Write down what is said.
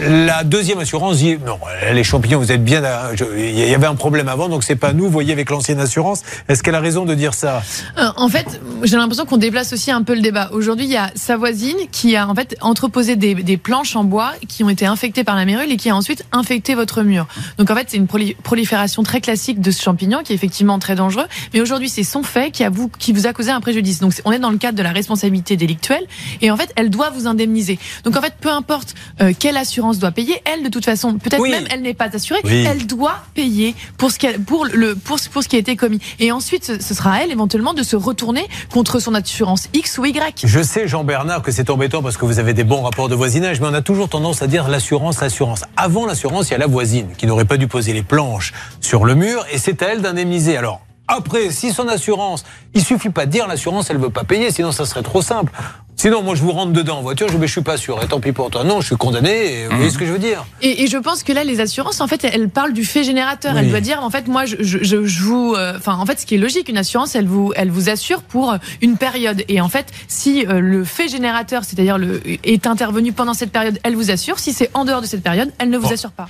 La deuxième assurance dit non, les champignons, vous êtes bien. Il y avait un problème avant, donc c'est pas nous. Voyez avec l'ancienne assurance. Est-ce qu'elle a raison de dire ça? Euh, En fait, j'ai l'impression qu'on déplace aussi un peu le débat. Aujourd'hui, il y a sa voisine qui a en fait entreposé des, planches en bois qui ont été infectées par la mérule et qui a ensuite infecté votre mur. Donc en fait, c'est une prolifération très classique de ce champignon qui est effectivement très dangereux. Mais aujourd'hui, c'est son fait qui, vous, qui vous a causé un préjudice. Donc on est dans le cadre de la responsabilité délictuelle et en fait, elle doit vous indemniser. Donc en fait, peu importe euh, quelle assurance doit payer. Elle, de toute façon, peut-être même elle n'est pas assurée. Elle doit payer pour ce, qui a, pour, le, pour, pour ce qui a été commis. Et ensuite, ce, sera à elle éventuellement de se retourner contre son assurance X ou Y. Je sais, Jean-Bernard, que c'est embêtant parce que vous avez des bons rapports de voisinage, mais on a toujours tendance à dire l'assurance, l'assurance. Avant l'assurance, il y a la voisine qui n'aurait pas dû poser les planches sur le mur et c'est à elle d'indemniser. Alors, après, si son assurance, il suffit pas de dire l'assurance, elle veut pas payer, sinon ça serait trop simple. Sinon, moi, je vous rentre dedans en voiture, je ne suis pas sûr. Et tant pis pour toi. Non, je suis condamné. vous voyez ce que je veux dire et, je pense que là, les assurances, en fait, elles parlent du fait générateur. Elle doit dire, en fait, moi, je, je, je vous, euh, enfin, en fait, ce qui est logique, une assurance, elle vous, elle vous assure pour une période. Et en fait, si euh, le fait générateur, c'est-à-dire le, est intervenu pendant cette période, elle vous assure. Si c'est en dehors de cette période, elle ne vous assure pas.